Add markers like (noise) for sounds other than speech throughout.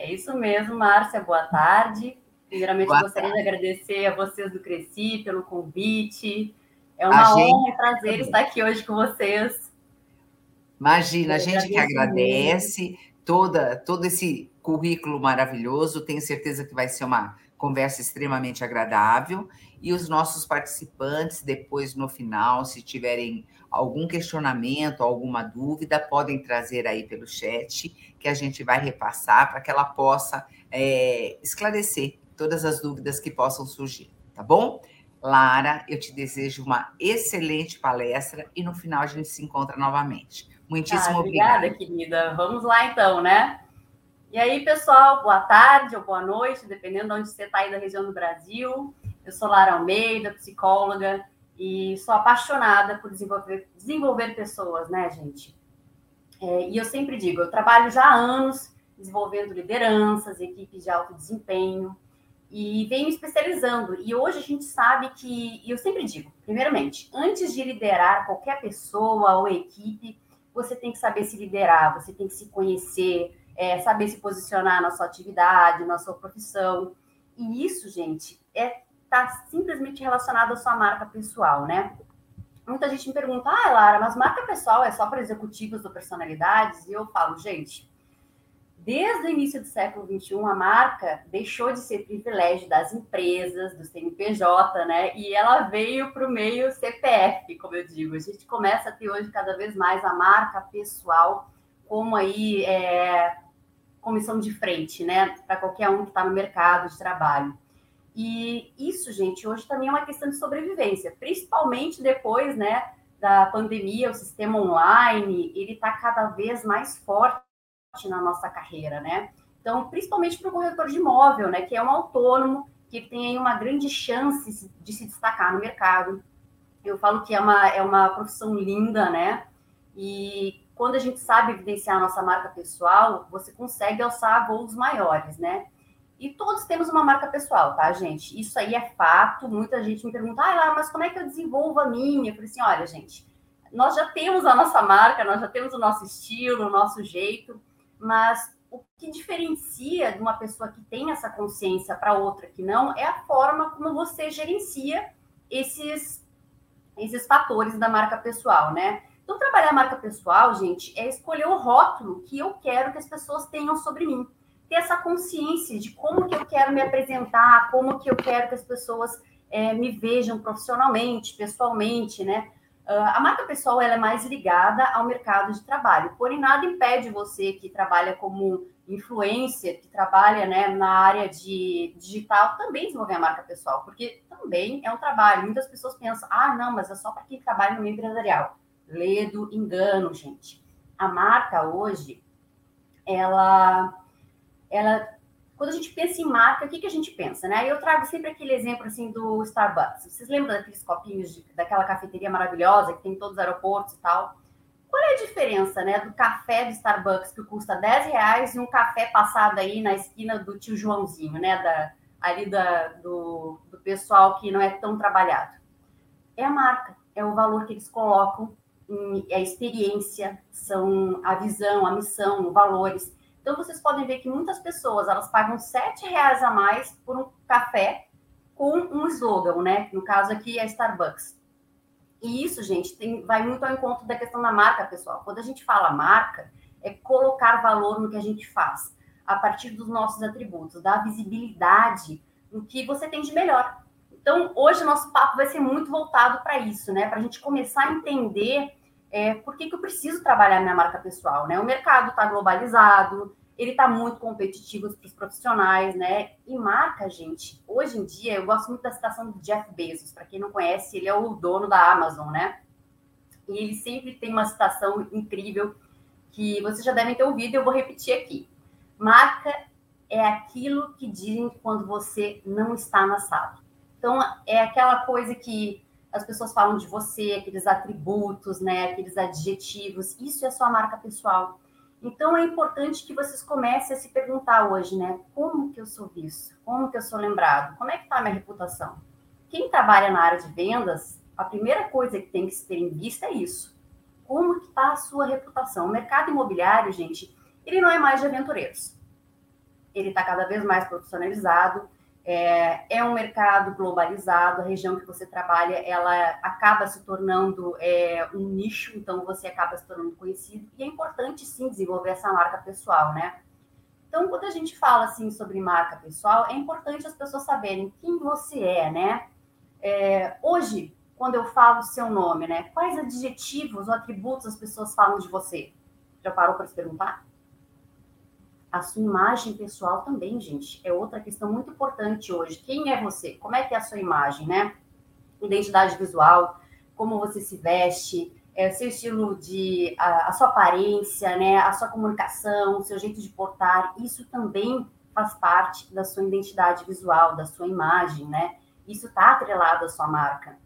É isso mesmo, Márcia. Boa tarde. Primeiramente, Boa gostaria tarde. de agradecer a vocês do Cresci pelo convite. É uma a honra e prazer estar aqui hoje com vocês. Imagina, a gente que agradece toda, todo esse currículo maravilhoso. Tenho certeza que vai ser uma conversa extremamente agradável. E os nossos participantes, depois, no final, se tiverem algum questionamento, alguma dúvida, podem trazer aí pelo chat, que a gente vai repassar para que ela possa é, esclarecer todas as dúvidas que possam surgir, tá bom? Lara, eu te desejo uma excelente palestra e no final a gente se encontra novamente. Muitíssimo ah, obrigada. Obrigada, querida. Vamos lá então, né? E aí, pessoal, boa tarde ou boa noite, dependendo de onde você está aí da região do Brasil. Eu sou Lara Almeida, psicóloga, e sou apaixonada por desenvolver, desenvolver pessoas, né, gente? É, e eu sempre digo, eu trabalho já há anos desenvolvendo lideranças, equipes de alto desempenho, e venho me especializando. E hoje a gente sabe que, e eu sempre digo, primeiramente, antes de liderar qualquer pessoa ou equipe, você tem que saber se liderar, você tem que se conhecer, é, saber se posicionar na sua atividade, na sua profissão. E isso, gente, é está simplesmente relacionado à sua marca pessoal, né? Muita gente me pergunta, ah, Lara, mas marca pessoal é só para executivos ou personalidades? E eu falo, gente, desde o início do século XXI, a marca deixou de ser privilégio das empresas, do CNPJ, né? E ela veio para o meio CPF, como eu digo. A gente começa a ter hoje cada vez mais a marca pessoal como aí é, comissão de frente, né? Para qualquer um que está no mercado de trabalho. E isso, gente, hoje também é uma questão de sobrevivência, principalmente depois, né, da pandemia, o sistema online, ele está cada vez mais forte na nossa carreira, né? Então, principalmente para o corretor de imóvel, né, que é um autônomo, que tem uma grande chance de se destacar no mercado. Eu falo que é uma, é uma profissão linda, né? E quando a gente sabe evidenciar a nossa marca pessoal, você consegue alçar voos maiores, né? E todos temos uma marca pessoal, tá, gente? Isso aí é fato. Muita gente me pergunta, ah, mas como é que eu desenvolvo a minha? Eu falei assim, olha, gente, nós já temos a nossa marca, nós já temos o nosso estilo, o nosso jeito, mas o que diferencia de uma pessoa que tem essa consciência para outra que não é a forma como você gerencia esses, esses fatores da marca pessoal, né? Então, trabalhar a marca pessoal, gente, é escolher o rótulo que eu quero que as pessoas tenham sobre mim ter essa consciência de como que eu quero me apresentar, como que eu quero que as pessoas é, me vejam profissionalmente, pessoalmente, né? Uh, a marca pessoal ela é mais ligada ao mercado de trabalho, porém nada impede você que trabalha como influencer, que trabalha né, na área de digital, também desenvolver a marca pessoal, porque também é um trabalho. Muitas pessoas pensam, ah, não, mas é só para quem trabalha no meio empresarial. Ledo, engano, gente. A marca hoje, ela ela quando a gente pensa em marca, o que, que a gente pensa, né? Eu trago sempre aquele exemplo assim do Starbucks. Vocês lembram daqueles copinhos de, daquela cafeteria maravilhosa que tem em todos os aeroportos e tal? Qual é a diferença, né, do café do Starbucks que custa 10 reais e um café passado aí na esquina do tio Joãozinho, né, da, ali da, do, do pessoal que não é tão trabalhado? É a marca, é o valor que eles colocam, é a experiência, são a visão, a missão, valores. Então vocês podem ver que muitas pessoas elas pagam sete reais a mais por um café com um slogan, né? No caso aqui é Starbucks. E isso, gente, tem, vai muito ao encontro da questão da marca, pessoal. Quando a gente fala marca, é colocar valor no que a gente faz, a partir dos nossos atributos, dar visibilidade no que você tem de melhor. Então, hoje, nosso papo vai ser muito voltado para isso, né? Para a gente começar a entender é, por que, que eu preciso trabalhar minha marca pessoal, né? O mercado está globalizado, ele está muito competitivo para os profissionais, né? E marca, gente, hoje em dia, eu gosto muito da citação do Jeff Bezos, para quem não conhece, ele é o dono da Amazon, né? E ele sempre tem uma citação incrível que vocês já devem ter ouvido eu vou repetir aqui. Marca é aquilo que dizem quando você não está na sala. Então, é aquela coisa que as pessoas falam de você, aqueles atributos, né, aqueles adjetivos, isso é sua marca pessoal. Então é importante que vocês comecem a se perguntar hoje, né, como que eu sou visto? Como que eu sou lembrado? Como é que está a minha reputação? Quem trabalha na área de vendas, a primeira coisa que tem que se ter em vista é isso. Como que está a sua reputação? O mercado imobiliário, gente, ele não é mais de aventureiros. Ele está cada vez mais profissionalizado, é, é, um mercado globalizado, a região que você trabalha, ela acaba se tornando é, um nicho, então você acaba se tornando conhecido, e é importante sim desenvolver essa marca pessoal, né? Então, quando a gente fala assim sobre marca pessoal, é importante as pessoas saberem quem você é, né? É, hoje, quando eu falo seu nome, né? Quais adjetivos ou atributos as pessoas falam de você? Já parou para se perguntar? A sua imagem pessoal também, gente, é outra questão muito importante hoje. Quem é você? Como é que é a sua imagem, né? Identidade visual, como você se veste, é, seu estilo de a, a, sua aparência, né, a sua comunicação, o seu jeito de portar, isso também faz parte da sua identidade visual, da sua imagem, né? Isso está atrelado à sua marca.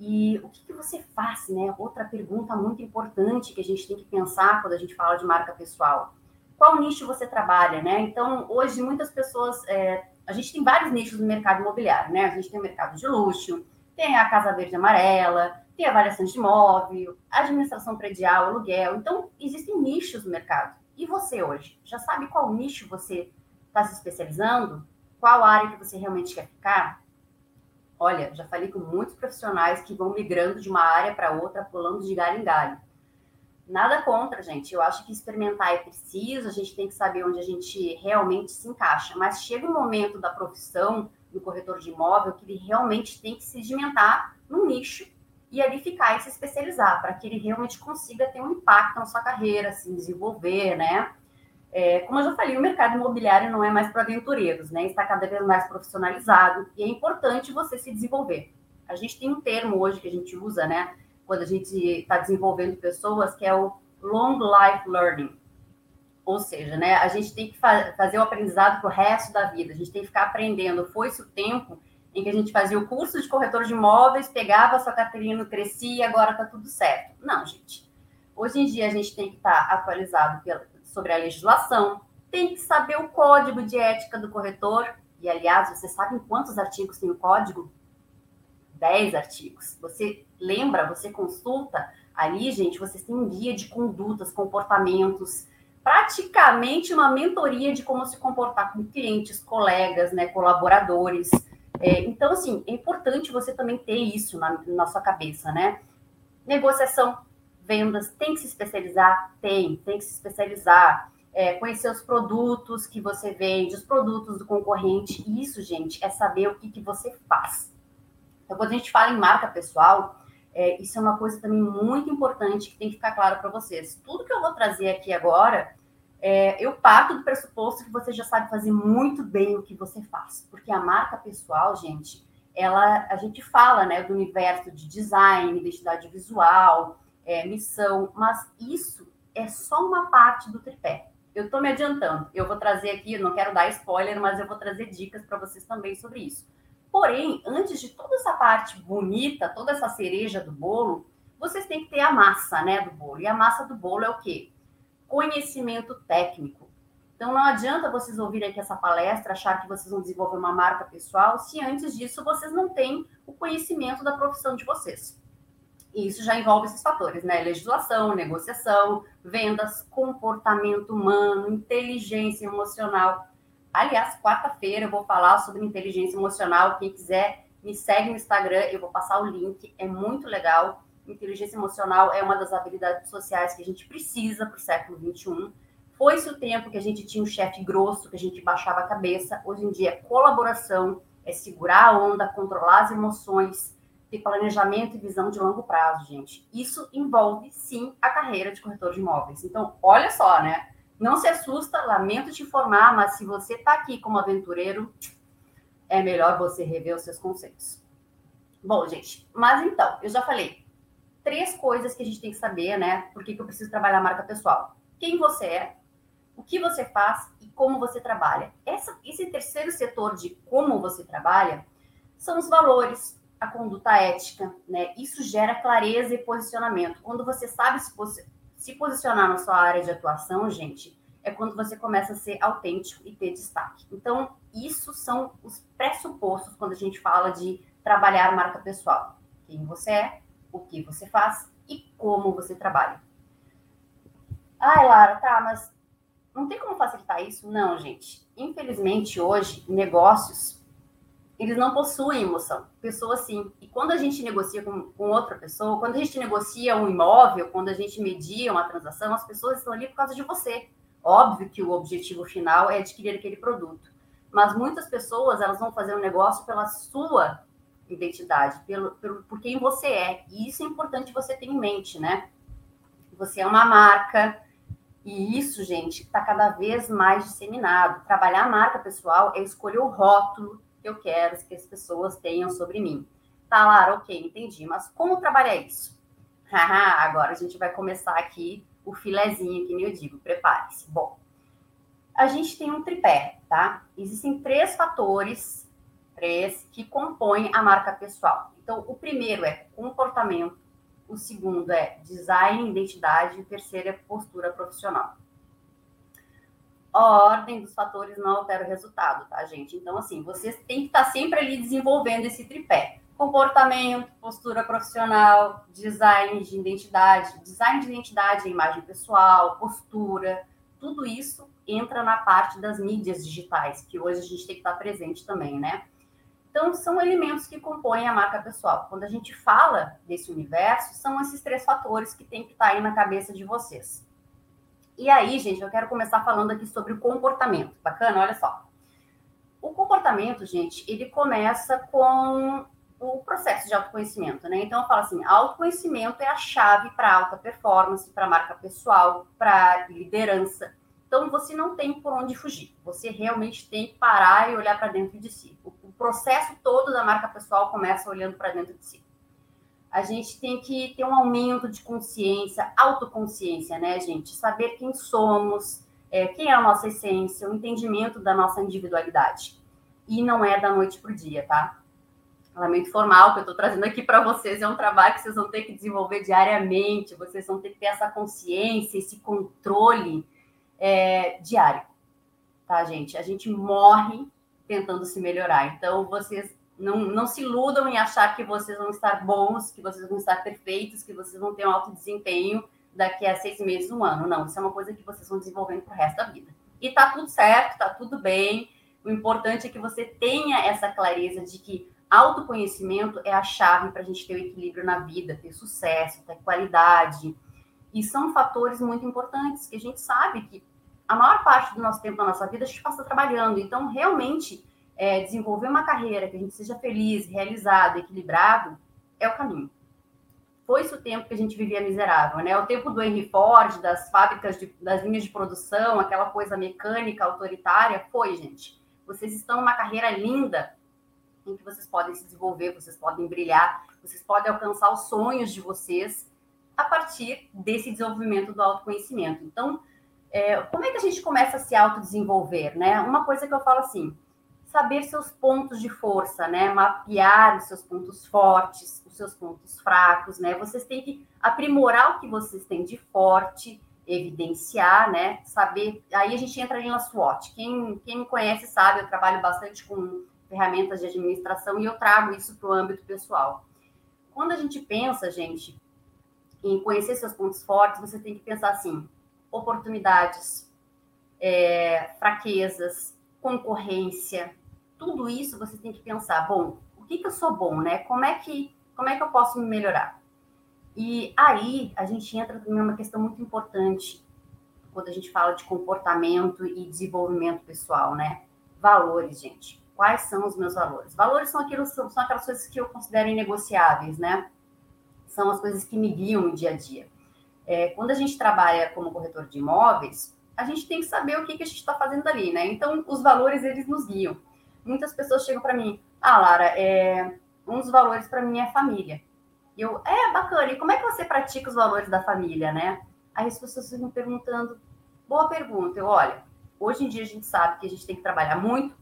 E o que, que, você faz, né? Outra pergunta muito importante que a gente tem que pensar quando a gente fala de marca pessoal qual nicho você trabalha, né? Então, hoje, muitas pessoas. É, a gente tem vários nichos no mercado imobiliário, né? A gente tem o mercado de luxo, tem a Casa Verde Amarela, tem avaliação de imóvel, administração predial, aluguel. Então, existem nichos no mercado. E você hoje? Já sabe qual nicho você está se especializando? Qual área que você realmente quer ficar? Olha, já falei com muitos profissionais que vão migrando de uma área para outra, pulando de galho em galho. Nada contra, gente. Eu acho que experimentar é preciso, a gente tem que saber onde a gente realmente se encaixa. Mas chega um momento da profissão do corretor de imóvel que ele realmente tem que se sedimentar num nicho e ali ficar e se especializar, para que ele realmente consiga ter um impacto na sua carreira, se desenvolver, né? É, como eu já falei, o mercado imobiliário não é mais para aventureiros, né? Está cada vez mais profissionalizado e é importante você se desenvolver. A gente tem um termo hoje que a gente usa, né? Quando a gente está desenvolvendo pessoas, que é o long life learning. Ou seja, né, a gente tem que fa fazer o aprendizado para o resto da vida, a gente tem que ficar aprendendo. Foi-se o tempo em que a gente fazia o curso de corretor de imóveis, pegava a sua carteirinha, crescia e agora está tudo certo. Não, gente. Hoje em dia a gente tem que estar tá atualizado sobre a legislação, tem que saber o código de ética do corretor. E, aliás, vocês sabem quantos artigos tem o código? 10 artigos. Você lembra, você consulta ali, gente, vocês têm um guia de condutas, comportamentos, praticamente uma mentoria de como se comportar com clientes, colegas, né, colaboradores. É, então, assim, é importante você também ter isso na, na sua cabeça, né? Negociação, vendas, tem que se especializar? Tem, tem que se especializar. É, conhecer os produtos que você vende, os produtos do concorrente. Isso, gente, é saber o que, que você faz. Então, quando a gente fala em marca pessoal, é, isso é uma coisa também muito importante que tem que ficar claro para vocês. Tudo que eu vou trazer aqui agora, é, eu parto do pressuposto que você já sabe fazer muito bem o que você faz, porque a marca pessoal, gente, ela, a gente fala, né, do universo de design, identidade visual, é, missão, mas isso é só uma parte do tripé. Eu estou me adiantando. Eu vou trazer aqui, não quero dar spoiler, mas eu vou trazer dicas para vocês também sobre isso. Porém, antes de toda essa parte bonita, toda essa cereja do bolo, vocês têm que ter a massa, né, do bolo. E a massa do bolo é o quê? Conhecimento técnico. Então não adianta vocês ouvirem aqui essa palestra, achar que vocês vão desenvolver uma marca pessoal, se antes disso vocês não têm o conhecimento da profissão de vocês. E isso já envolve esses fatores, né? Legislação, negociação, vendas, comportamento humano, inteligência emocional. Aliás, quarta-feira eu vou falar sobre inteligência emocional. Quem quiser, me segue no Instagram, eu vou passar o link. É muito legal. Inteligência emocional é uma das habilidades sociais que a gente precisa para o século XXI. Foi-se o tempo que a gente tinha um chefe grosso, que a gente baixava a cabeça. Hoje em dia é colaboração, é segurar a onda, controlar as emoções, ter planejamento e visão de longo prazo, gente. Isso envolve, sim, a carreira de corretor de imóveis. Então, olha só, né? Não se assusta, lamento te informar, mas se você está aqui como aventureiro, é melhor você rever os seus conceitos. Bom, gente, mas então, eu já falei três coisas que a gente tem que saber, né? Por que, que eu preciso trabalhar a marca pessoal? Quem você é, o que você faz e como você trabalha. Essa, esse terceiro setor de como você trabalha são os valores, a conduta ética, né? Isso gera clareza e posicionamento. Quando você sabe se, se posicionar na sua área de atuação, gente, é quando você começa a ser autêntico e ter destaque. Então, isso são os pressupostos quando a gente fala de trabalhar marca pessoal. Quem você é, o que você faz e como você trabalha. Ai, Lara, tá, mas não tem como facilitar isso? Não, gente. Infelizmente, hoje, negócios, eles não possuem emoção. Pessoas sim. E quando a gente negocia com, com outra pessoa, quando a gente negocia um imóvel, quando a gente media uma transação, as pessoas estão ali por causa de você. Óbvio que o objetivo final é adquirir aquele produto. Mas muitas pessoas, elas vão fazer um negócio pela sua identidade, pelo, pelo, por quem você é. E isso é importante você ter em mente, né? Você é uma marca, e isso, gente, está cada vez mais disseminado. Trabalhar a marca pessoal é escolher o rótulo que eu quero que as pessoas tenham sobre mim. Tá, Lara, ok, entendi. Mas como trabalhar isso? (laughs) Agora a gente vai começar aqui o filezinho, que nem eu digo. Prepare-se. Bom, a gente tem um tripé, tá? Existem três fatores três que compõem a marca pessoal. Então, o primeiro é comportamento, o segundo é design, identidade, e o terceiro é postura profissional. A ordem dos fatores não altera o resultado, tá, gente? Então, assim, vocês têm que estar sempre ali desenvolvendo esse tripé. Comportamento, postura profissional, design de identidade. Design de identidade imagem pessoal, postura, tudo isso entra na parte das mídias digitais, que hoje a gente tem que estar presente também, né? Então, são elementos que compõem a marca pessoal. Quando a gente fala desse universo, são esses três fatores que tem que estar aí na cabeça de vocês. E aí, gente, eu quero começar falando aqui sobre o comportamento. Bacana? Olha só. O comportamento, gente, ele começa com o processo de autoconhecimento, né? Então, eu falo assim: autoconhecimento é a chave para alta performance, para marca pessoal, para liderança. Então, você não tem por onde fugir. Você realmente tem que parar e olhar para dentro de si. O processo todo da marca pessoal começa olhando para dentro de si. A gente tem que ter um aumento de consciência, autoconsciência, né, gente? Saber quem somos, é, quem é a nossa essência, o entendimento da nossa individualidade. E não é da noite para o dia, tá? Lamento formal que eu estou trazendo aqui para vocês é um trabalho que vocês vão ter que desenvolver diariamente, vocês vão ter que ter essa consciência, esse controle é, diário, tá, gente? A gente morre tentando se melhorar. Então, vocês não, não se iludam em achar que vocês vão estar bons, que vocês vão estar perfeitos, que vocês vão ter um alto desempenho daqui a seis meses, um ano. Não, isso é uma coisa que vocês vão desenvolvendo para o resto da vida. E tá tudo certo, tá tudo bem. O importante é que você tenha essa clareza de que autoconhecimento é a chave para a gente ter o equilíbrio na vida, ter sucesso, ter qualidade. E são fatores muito importantes que a gente sabe que a maior parte do nosso tempo da nossa vida a gente passa trabalhando. Então, realmente, é, desenvolver uma carreira que a gente seja feliz, realizado, equilibrado, é o caminho. Foi isso o tempo que a gente vivia miserável, né? O tempo do Henry Ford, das fábricas, de, das linhas de produção, aquela coisa mecânica, autoritária, foi, gente. Vocês estão numa carreira linda em que vocês podem se desenvolver, vocês podem brilhar, vocês podem alcançar os sonhos de vocês a partir desse desenvolvimento do autoconhecimento. Então, é, como é que a gente começa a se autodesenvolver, né? Uma coisa que eu falo assim, saber seus pontos de força, né? Mapear os seus pontos fortes, os seus pontos fracos, né? Vocês têm que aprimorar o que vocês têm de forte, evidenciar, né? Saber. Aí a gente entra ali na SWOT. Quem, quem me conhece sabe, eu trabalho bastante com ferramentas de administração e eu trago isso para o âmbito pessoal. Quando a gente pensa, gente, em conhecer seus pontos fortes, você tem que pensar assim: oportunidades, é, fraquezas, concorrência, tudo isso você tem que pensar, bom, o que, que eu sou bom, né? Como é que como é que eu posso me melhorar? E aí a gente entra em uma questão muito importante quando a gente fala de comportamento e desenvolvimento pessoal, né? Valores, gente. Quais são os meus valores? Valores são aquilo, são, são aquelas coisas que eu considero inegociáveis, né? São as coisas que me guiam no dia a dia. É, quando a gente trabalha como corretor de imóveis, a gente tem que saber o que, que a gente está fazendo ali, né? Então, os valores, eles nos guiam. Muitas pessoas chegam para mim, ah, Lara, é, um dos valores para mim é família. E eu, é, bacana, e como é que você pratica os valores da família, né? Aí as pessoas ficam perguntando, Boa pergunta. Eu, olha, hoje em dia a gente sabe que a gente tem que trabalhar muito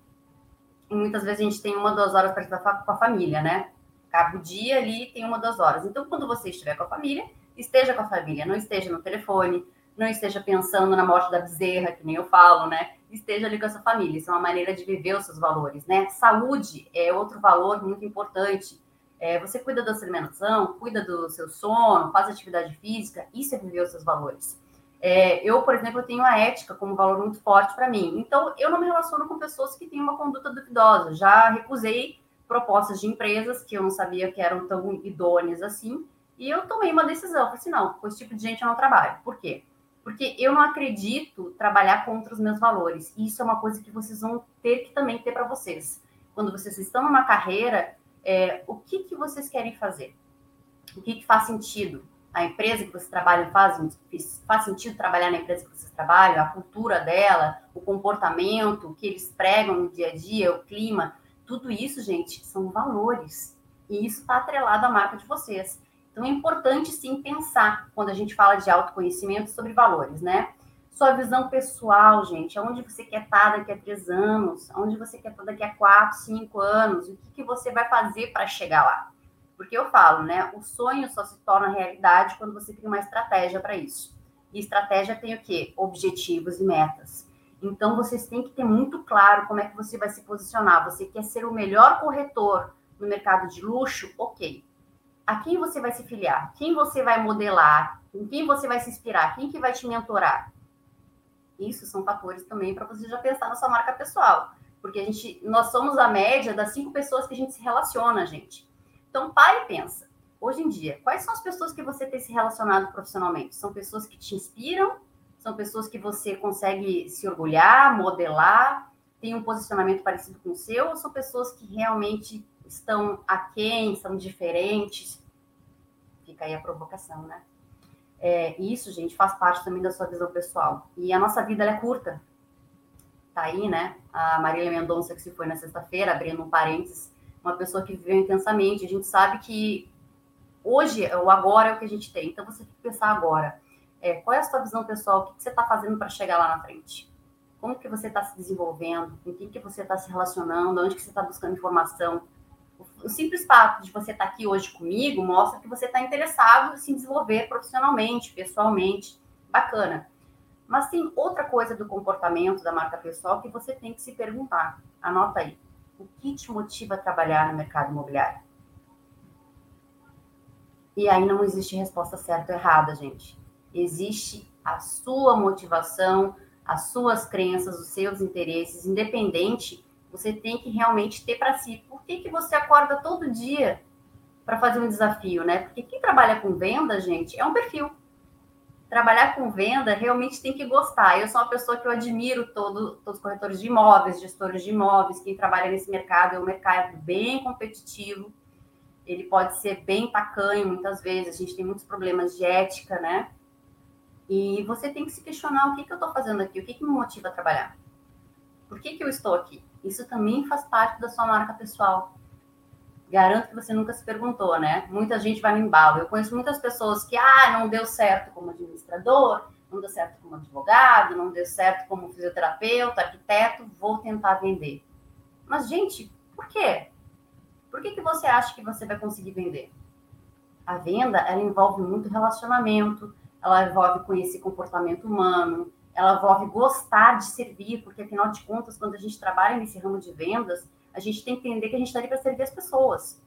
e muitas vezes a gente tem uma, duas horas para estar com a família, né? Acaba o dia ali, tem uma, duas horas. Então, quando você estiver com a família, esteja com a família, não esteja no telefone, não esteja pensando na morte da bezerra, que nem eu falo, né? Esteja ali com a sua família. Isso é uma maneira de viver os seus valores, né? Saúde é outro valor muito importante. É, você cuida da sua alimentação, cuida do seu sono, faz atividade física, isso é viver os seus valores. É, eu, por exemplo, tenho a ética como valor muito forte para mim. Então, eu não me relaciono com pessoas que têm uma conduta duvidosa. Já recusei propostas de empresas que eu não sabia que eram tão idôneas assim. E eu tomei uma decisão. Falei assim, não, com esse tipo de gente eu não trabalho. Por quê? Porque eu não acredito trabalhar contra os meus valores. E isso é uma coisa que vocês vão ter que também ter para vocês. Quando vocês estão numa carreira, é, o que, que vocês querem fazer? O que, que faz sentido? a empresa que você trabalha faz, faz sentido trabalhar na empresa que você trabalha, a cultura dela, o comportamento, o que eles pregam no dia a dia, o clima, tudo isso, gente, são valores. E isso está atrelado à marca de vocês. Então é importante sim pensar quando a gente fala de autoconhecimento sobre valores, né? Sua visão pessoal, gente, aonde você quer estar daqui a três anos, aonde você quer estar daqui a quatro, cinco anos, o que, que você vai fazer para chegar lá? Porque eu falo, né? O sonho só se torna realidade quando você cria uma estratégia para isso. E estratégia tem o quê? Objetivos e metas. Então, vocês têm que ter muito claro como é que você vai se posicionar. Você quer ser o melhor corretor no mercado de luxo? Ok. A quem você vai se filiar? Quem você vai modelar? Em quem você vai se inspirar? Quem que vai te mentorar? Isso são fatores também para você já pensar na sua marca pessoal. Porque a gente, nós somos a média das cinco pessoas que a gente se relaciona, gente. Então, pare e pensa. Hoje em dia, quais são as pessoas que você tem se relacionado profissionalmente? São pessoas que te inspiram? São pessoas que você consegue se orgulhar, modelar, tem um posicionamento parecido com o seu? Ou são pessoas que realmente estão aquém, são diferentes? Fica aí a provocação, né? É, isso, gente, faz parte também da sua visão pessoal. E a nossa vida é curta. Tá aí, né? A Marília Mendonça, que se foi na sexta-feira, abrindo um parênteses, uma pessoa que viveu intensamente. A gente sabe que hoje, o agora é o que a gente tem. Então, você tem que pensar agora. É, qual é a sua visão pessoal? O que você está fazendo para chegar lá na frente? Como que você está se desenvolvendo? Com quem que você está se relacionando? Onde que você está buscando informação? O simples fato de você estar tá aqui hoje comigo mostra que você está interessado em se desenvolver profissionalmente, pessoalmente. Bacana. Mas tem outra coisa do comportamento da marca pessoal que você tem que se perguntar. Anota aí. O que te motiva a trabalhar no mercado imobiliário? E aí não existe resposta certa ou errada, gente. Existe a sua motivação, as suas crenças, os seus interesses, independente, você tem que realmente ter para si. Por que, que você acorda todo dia para fazer um desafio, né? Porque quem trabalha com venda, gente, é um perfil trabalhar com venda realmente tem que gostar. Eu sou uma pessoa que eu admiro todo, todos os corretores de imóveis, gestores de imóveis, quem trabalha nesse mercado é um mercado bem competitivo. Ele pode ser bem tacanho muitas vezes, a gente tem muitos problemas de ética, né? E você tem que se questionar o que, que eu estou fazendo aqui, o que, que me motiva a trabalhar. Por que, que eu estou aqui? Isso também faz parte da sua marca pessoal. Garanto que você nunca se perguntou, né? Muita gente vai no embalo. Eu conheço muitas pessoas que, ah, não deu certo como administrador, não deu certo como advogado, não deu certo como fisioterapeuta, arquiteto, vou tentar vender. Mas, gente, por quê? Por que, que você acha que você vai conseguir vender? A venda, ela envolve muito relacionamento, ela envolve conhecer comportamento humano, ela envolve gostar de servir, porque, afinal de contas, quando a gente trabalha nesse ramo de vendas, a gente tem que entender que a gente está ali para servir as pessoas.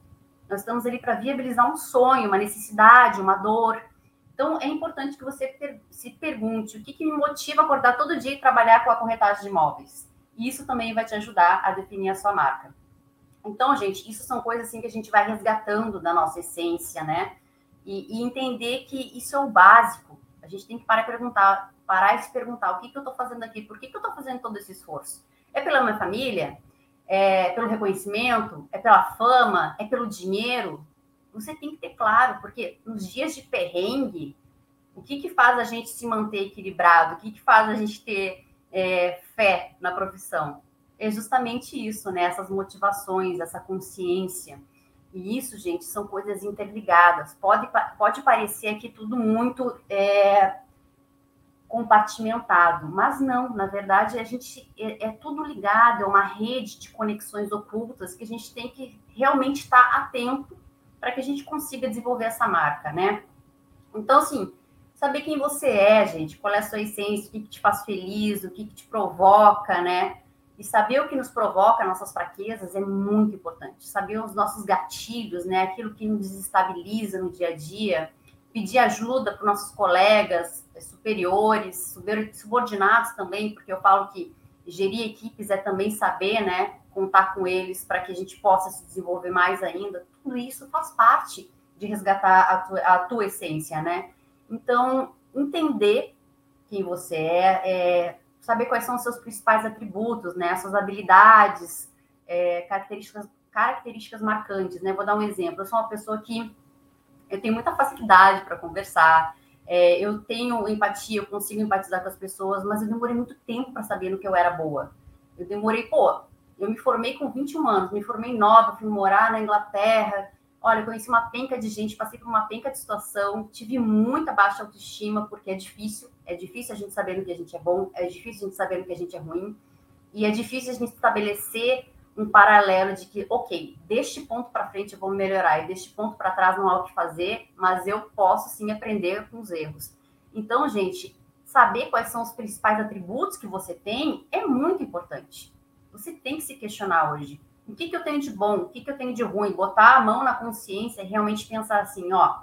Nós estamos ali para viabilizar um sonho, uma necessidade, uma dor. Então, é importante que você se pergunte o que, que me motiva a acordar todo dia e trabalhar com a corretagem de imóveis. E isso também vai te ajudar a definir a sua marca. Então, gente, isso são coisas assim que a gente vai resgatando da nossa essência, né? E, e entender que isso é o básico. A gente tem que parar, perguntar, parar e se perguntar o que, que eu estou fazendo aqui, por que, que eu estou fazendo todo esse esforço? É pela minha família? é pelo reconhecimento, é pela fama, é pelo dinheiro. Você tem que ter claro, porque nos dias de perrengue, o que, que faz a gente se manter equilibrado? O que, que faz a gente ter é, fé na profissão? É justamente isso, né? Essas motivações, essa consciência. E isso, gente, são coisas interligadas. Pode, pode parecer aqui tudo muito é, compartimentado, mas não, na verdade a gente é, é, tudo ligado, é uma rede de conexões ocultas que a gente tem que realmente estar atento para que a gente consiga desenvolver essa marca, né? Então, assim, saber quem você é, gente, qual é a sua essência, o que, que te faz feliz, o que, que te provoca, né? E saber o que nos provoca, nossas fraquezas, é muito importante. Saber os nossos gatilhos, né? Aquilo que nos desestabiliza no dia a dia. Pedir ajuda para nossos colegas superiores, subordinados também, porque eu falo que gerir equipes é também saber, né? Contar com eles para que a gente possa se desenvolver mais ainda. Tudo isso faz parte de resgatar a tua, a tua essência, né? Então, entender quem você é, é saber quais são os seus principais atributos, né? As suas habilidades, é, características, características marcantes, né? Vou dar um exemplo. Eu sou uma pessoa que eu tenho muita facilidade para conversar, é, eu tenho empatia, eu consigo empatizar com as pessoas, mas eu demorei muito tempo para saber no que eu era boa. Eu demorei, pô, eu me formei com 21 anos, me formei nova, fui morar na Inglaterra, Olha, conheci uma penca de gente, passei por uma penca de situação, tive muita baixa autoestima, porque é difícil, é difícil a gente saber no que a gente é bom, é difícil a gente saber no que a gente é ruim, e é difícil a gente estabelecer um paralelo de que, ok, deste ponto para frente eu vou melhorar, e deste ponto para trás não há o que fazer, mas eu posso sim aprender com os erros. Então, gente, saber quais são os principais atributos que você tem é muito importante. Você tem que se questionar hoje o que, que eu tenho de bom, o que, que eu tenho de ruim, botar a mão na consciência e realmente pensar assim, ó,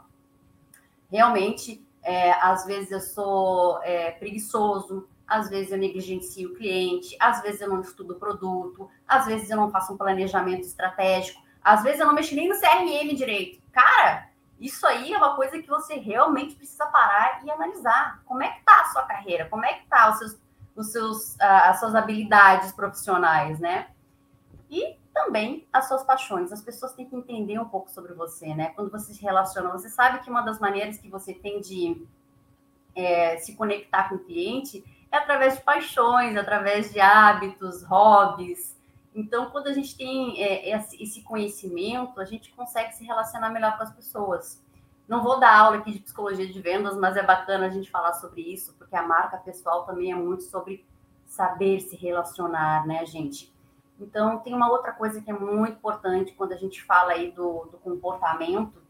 realmente, é, às vezes eu sou é, preguiçoso, às vezes eu negligencio o cliente, às vezes eu não estudo o produto, às vezes eu não faço um planejamento estratégico, às vezes eu não mexo nem no CRM direito. Cara, isso aí é uma coisa que você realmente precisa parar e analisar. Como é que tá a sua carreira? Como é que tá os seus, os seus, uh, as suas habilidades profissionais, né? E também as suas paixões. As pessoas têm que entender um pouco sobre você, né? Quando você se relaciona, você sabe que uma das maneiras que você tem de é, se conectar com o cliente é através de paixões, através de hábitos, hobbies. Então, quando a gente tem é, esse conhecimento, a gente consegue se relacionar melhor com as pessoas. Não vou dar aula aqui de psicologia de vendas, mas é bacana a gente falar sobre isso, porque a marca pessoal também é muito sobre saber se relacionar, né, gente? Então, tem uma outra coisa que é muito importante quando a gente fala aí do, do comportamento,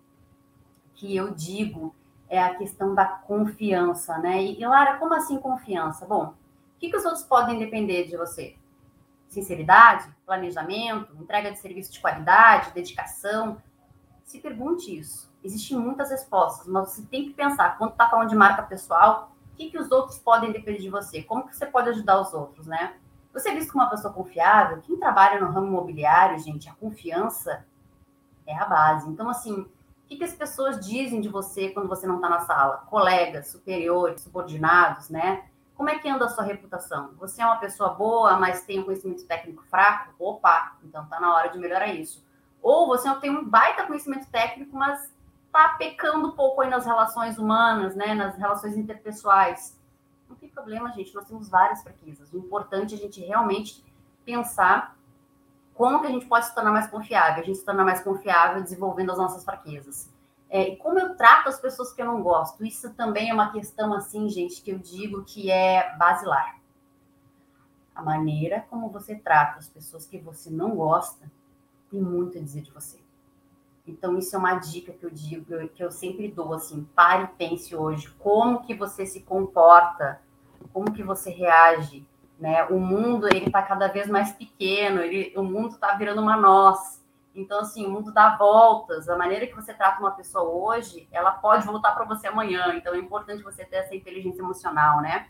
que eu digo, é a questão da confiança, né? E, e Lara, como assim confiança? Bom, o que, que os outros podem depender de você? Sinceridade, planejamento, entrega de serviço de qualidade, dedicação. Se pergunte isso. Existem muitas respostas, mas você tem que pensar, quando está falando de marca pessoal, o que, que os outros podem depender de você? Como que você pode ajudar os outros, né? Você é visto como uma pessoa confiável? Quem trabalha no ramo imobiliário, gente, a confiança é a base. Então, assim, que, que as pessoas dizem de você quando você não está na sala? Colegas, superiores, subordinados, né? Como é que anda a sua reputação? Você é uma pessoa boa, mas tem um conhecimento técnico fraco? Opa, então tá na hora de melhorar isso. Ou você tem um baita conhecimento técnico, mas tá pecando um pouco aí nas relações humanas, né? Nas relações interpessoais não tem problema, gente. Nós temos várias fraquezas. O importante é a gente realmente pensar como que a gente pode se tornar mais confiável. A gente se torna mais confiável desenvolvendo as nossas fraquezas. É, e como eu trato as pessoas que eu não gosto? Isso também é uma questão, assim, gente, que eu digo que é basilar. A maneira como você trata as pessoas que você não gosta tem muito a dizer de você. Então, isso é uma dica que eu digo, que eu sempre dou, assim, pare e pense hoje, como que você se comporta, como que você reage, né? O mundo, ele está cada vez mais pequeno, ele, o mundo está virando uma nós. Então, assim, o mundo dá voltas, a maneira que você trata uma pessoa hoje, ela pode voltar para você amanhã, então é importante você ter essa inteligência emocional, né?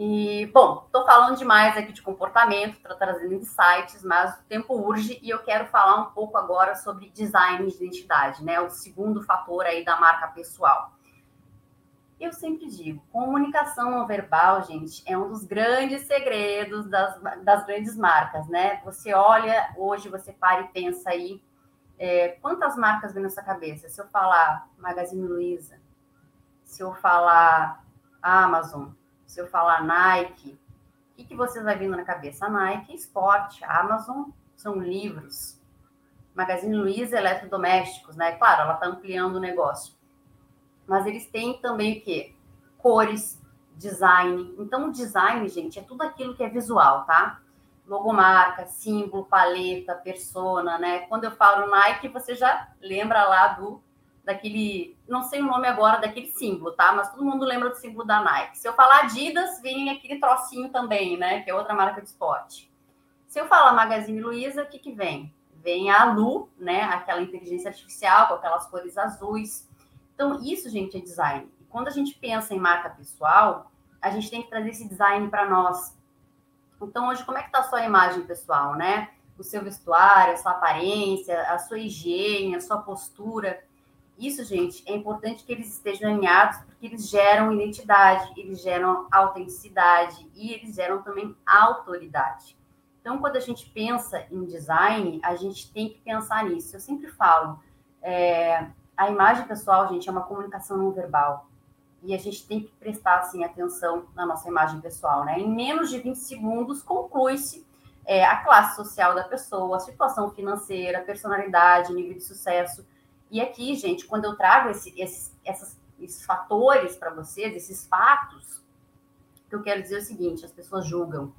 E, bom, estou falando demais aqui de comportamento, estou trazendo insights, mas o tempo urge e eu quero falar um pouco agora sobre design de identidade, né? O segundo fator aí da marca pessoal. Eu sempre digo, comunicação não verbal, gente, é um dos grandes segredos das, das grandes marcas, né? Você olha, hoje você para e pensa aí, é, quantas marcas vem na sua cabeça? Se eu falar Magazine Luiza, se eu falar Amazon, se eu falar Nike, o que, que vocês vai vindo na cabeça? A Nike é esporte, Amazon são livros, Magazine Luiza eletrodomésticos, né? Claro, ela está ampliando o negócio. Mas eles têm também o quê? cores, design. Então, o design, gente, é tudo aquilo que é visual, tá? Logomarca, símbolo, paleta, persona, né? Quando eu falo Nike, você já lembra lá do daquele, não sei o nome agora daquele símbolo, tá? Mas todo mundo lembra do símbolo da Nike. Se eu falar Adidas, vem aquele trocinho também, né? Que é outra marca de esporte. Se eu falar Magazine Luiza, o que que vem? Vem a Lu, né? Aquela inteligência artificial com aquelas cores azuis. Então, isso, gente, é design. E quando a gente pensa em marca pessoal, a gente tem que trazer esse design para nós. Então, hoje, como é que está a sua imagem pessoal, né? O seu vestuário, a sua aparência, a sua higiene, a sua postura. Isso, gente, é importante que eles estejam alinhados, porque eles geram identidade, eles geram autenticidade e eles geram também autoridade. Então, quando a gente pensa em design, a gente tem que pensar nisso. Eu sempre falo, é, a imagem pessoal, gente, é uma comunicação não verbal. E a gente tem que prestar, assim, atenção na nossa imagem pessoal, né? Em menos de 20 segundos, conclui-se é, a classe social da pessoa, a situação financeira, personalidade, nível de sucesso. E aqui, gente, quando eu trago esse, esses, essas, esses fatores para vocês, esses fatos, que eu quero dizer é o seguinte: as pessoas julgam.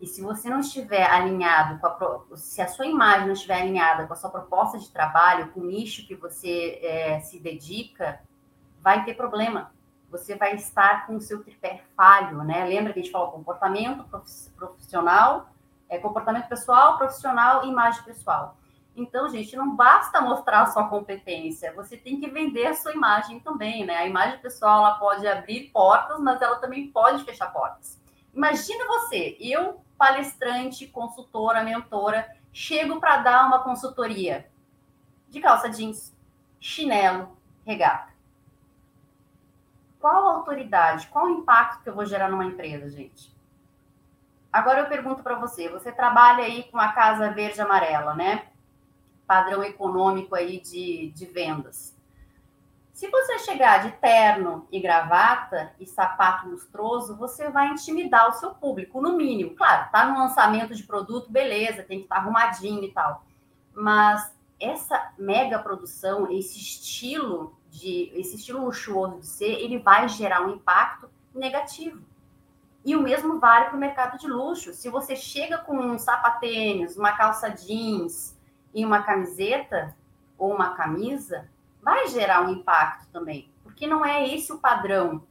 E se você não estiver alinhado com a se a sua imagem não estiver alinhada com a sua proposta de trabalho, com o nicho que você é, se dedica, vai ter problema. Você vai estar com o seu tripé falho, né? Lembra que a gente falou comportamento profissional, é, comportamento pessoal, profissional e imagem pessoal. Então, gente, não basta mostrar a sua competência, você tem que vender a sua imagem também, né? A imagem pessoal ela pode abrir portas, mas ela também pode fechar portas. Imagina você, eu, palestrante, consultora, mentora, chego para dar uma consultoria de calça jeans, chinelo, regata. Qual autoridade, qual impacto que eu vou gerar numa empresa, gente? Agora eu pergunto para você, você trabalha aí com a casa verde amarela, né? padrão econômico aí de, de vendas. Se você chegar de terno e gravata e sapato lustroso, você vai intimidar o seu público, no mínimo. Claro, tá no lançamento de produto, beleza, tem que estar tá arrumadinho e tal. Mas essa mega produção, esse estilo de esse estilo luxuoso de ser, ele vai gerar um impacto negativo. E o mesmo vale para o mercado de luxo. Se você chega com um sapatênis, uma calça jeans, em uma camiseta ou uma camisa, vai gerar um impacto também, porque não é esse o padrão.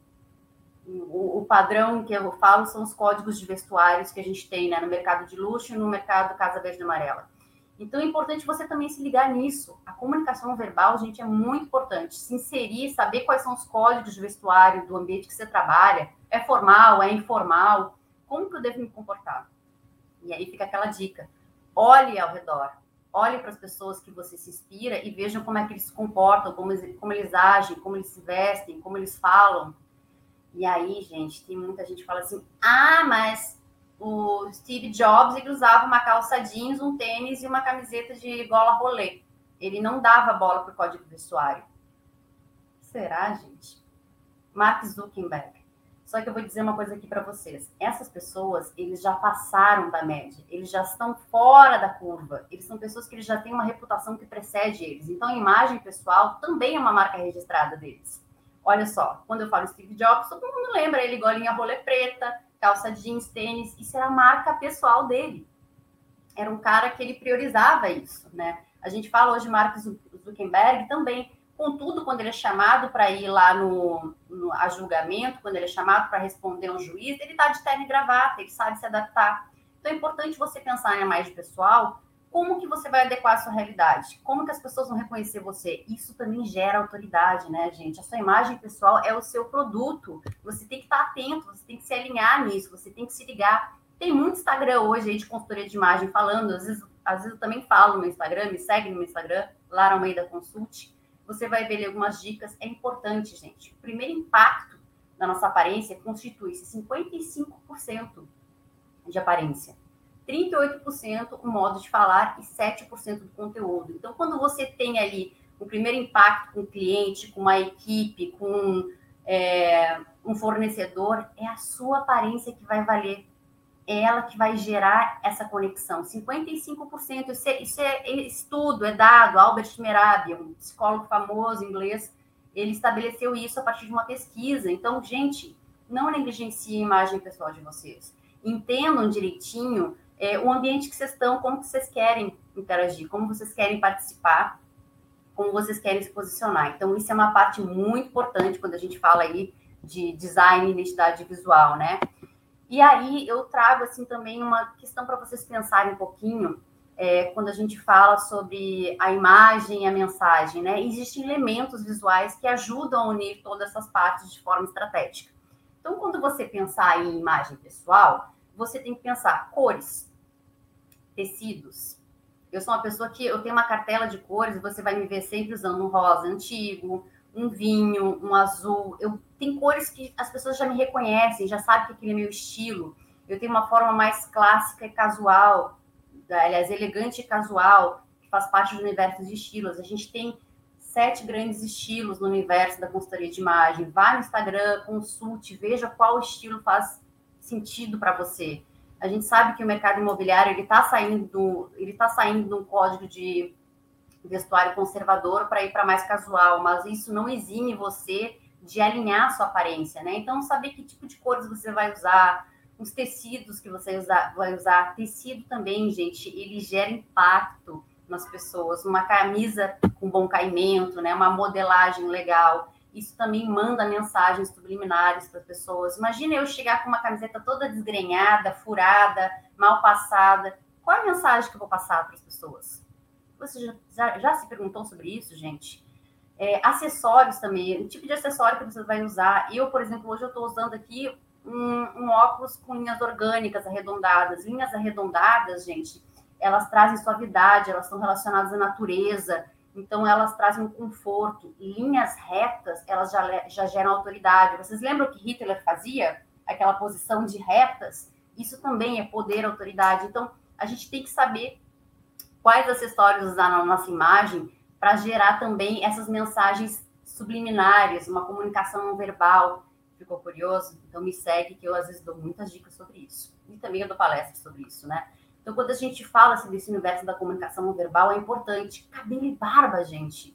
O, o, padrão que eu falo são os códigos de vestuários que a gente tem né, no mercado de luxo e no mercado Casa Verde e Amarela. Então é importante você também se ligar nisso. A comunicação verbal, gente, é muito importante. Se inserir, saber quais são os códigos de vestuário do ambiente que você trabalha. É formal, é informal? Como que eu devo me comportar? E aí fica aquela dica. Olhe ao redor olhe para as pessoas que você se inspira e vejam como é que eles se comportam, como eles, como eles agem, como eles se vestem, como eles falam. E aí, gente, tem muita gente que fala assim: ah, mas o Steve Jobs ele usava uma calça jeans, um tênis e uma camiseta de gola rolê. Ele não dava bola para o código vestuário. Será, gente? Mark Zuckerberg só que eu vou dizer uma coisa aqui para vocês. Essas pessoas, eles já passaram da média, eles já estão fora da curva. Eles são pessoas que eles já têm uma reputação que precede eles. Então, a imagem pessoal também é uma marca registrada deles. Olha só, quando eu falo Steve Jobs, todo mundo lembra ele golinha rolê preta, calça jeans, tênis. Isso era a marca pessoal dele. Era um cara que ele priorizava isso, né? A gente fala hoje Mark Zuckerberg também Contudo, quando ele é chamado para ir lá no, no, a julgamento, quando ele é chamado para responder um juiz, ele está de terno e gravata, ele sabe se adaptar. Então é importante você pensar em imagem pessoal, como que você vai adequar a sua realidade? Como que as pessoas vão reconhecer você? Isso também gera autoridade, né, gente? A sua imagem pessoal é o seu produto. Você tem que estar atento, você tem que se alinhar nisso, você tem que se ligar. Tem muito Instagram hoje aí de consultoria de imagem falando, às vezes, às vezes eu também falo no Instagram, me segue no meu Instagram, Lara Almeida Consulte você vai ver algumas dicas. É importante, gente. O primeiro impacto da nossa aparência constitui-se 55% de aparência, 38% o modo de falar e 7% do conteúdo. Então, quando você tem ali o primeiro impacto com o cliente, com uma equipe, com é, um fornecedor, é a sua aparência que vai valer é ela que vai gerar essa conexão. 55%, isso é, isso é estudo, é dado. Albert Merabi, um psicólogo famoso inglês, ele estabeleceu isso a partir de uma pesquisa. Então, gente, não negligencie a imagem pessoal de vocês. Entendam direitinho é, o ambiente que vocês estão, como que vocês querem interagir, como vocês querem participar, como vocês querem se posicionar. Então, isso é uma parte muito importante quando a gente fala aí de design e identidade visual, né? E aí eu trago assim também uma questão para vocês pensarem um pouquinho é, quando a gente fala sobre a imagem e a mensagem, né? Existem elementos visuais que ajudam a unir todas essas partes de forma estratégica. Então, quando você pensar em imagem pessoal, você tem que pensar cores, tecidos. Eu sou uma pessoa que eu tenho uma cartela de cores você vai me ver sempre usando um rosa antigo, um vinho, um azul. Eu tem cores que as pessoas já me reconhecem, já sabem que aquele é meu estilo. Eu tenho uma forma mais clássica e casual, aliás, elegante e casual, que faz parte do universo de estilos. A gente tem sete grandes estilos no universo da consultoria de imagem. Vá no Instagram, consulte, veja qual estilo faz sentido para você. A gente sabe que o mercado imobiliário ele está saindo, ele está saindo de um código de vestuário conservador para ir para mais casual, mas isso não exime você de alinhar a sua aparência, né? Então saber que tipo de cores você vai usar, os tecidos que você vai usar, tecido também, gente, ele gera impacto nas pessoas. Uma camisa com bom caimento, né? Uma modelagem legal isso também manda mensagens subliminares para as pessoas. Imagina eu chegar com uma camiseta toda desgrenhada, furada, mal passada. Qual é a mensagem que eu vou passar para as pessoas? Você já, já, se perguntou sobre isso, gente? É, acessórios também, o tipo de acessório que você vai usar. Eu, por exemplo, hoje eu estou usando aqui um, um óculos com linhas orgânicas arredondadas. Linhas arredondadas, gente, elas trazem suavidade, elas estão relacionadas à natureza então, elas trazem um conforto. Linhas retas, elas já, já geram autoridade. Vocês lembram que Hitler fazia? Aquela posição de retas? Isso também é poder, autoridade. Então, a gente tem que saber quais acessórios usar na nossa imagem para gerar também essas mensagens subliminares, uma comunicação verbal. Ficou curioso? Então, me segue, que eu às vezes dou muitas dicas sobre isso. E também eu dou palestras sobre isso, né? Então, quando a gente fala assim, desse universo da comunicação verbal, é importante. Cabelo e barba, gente.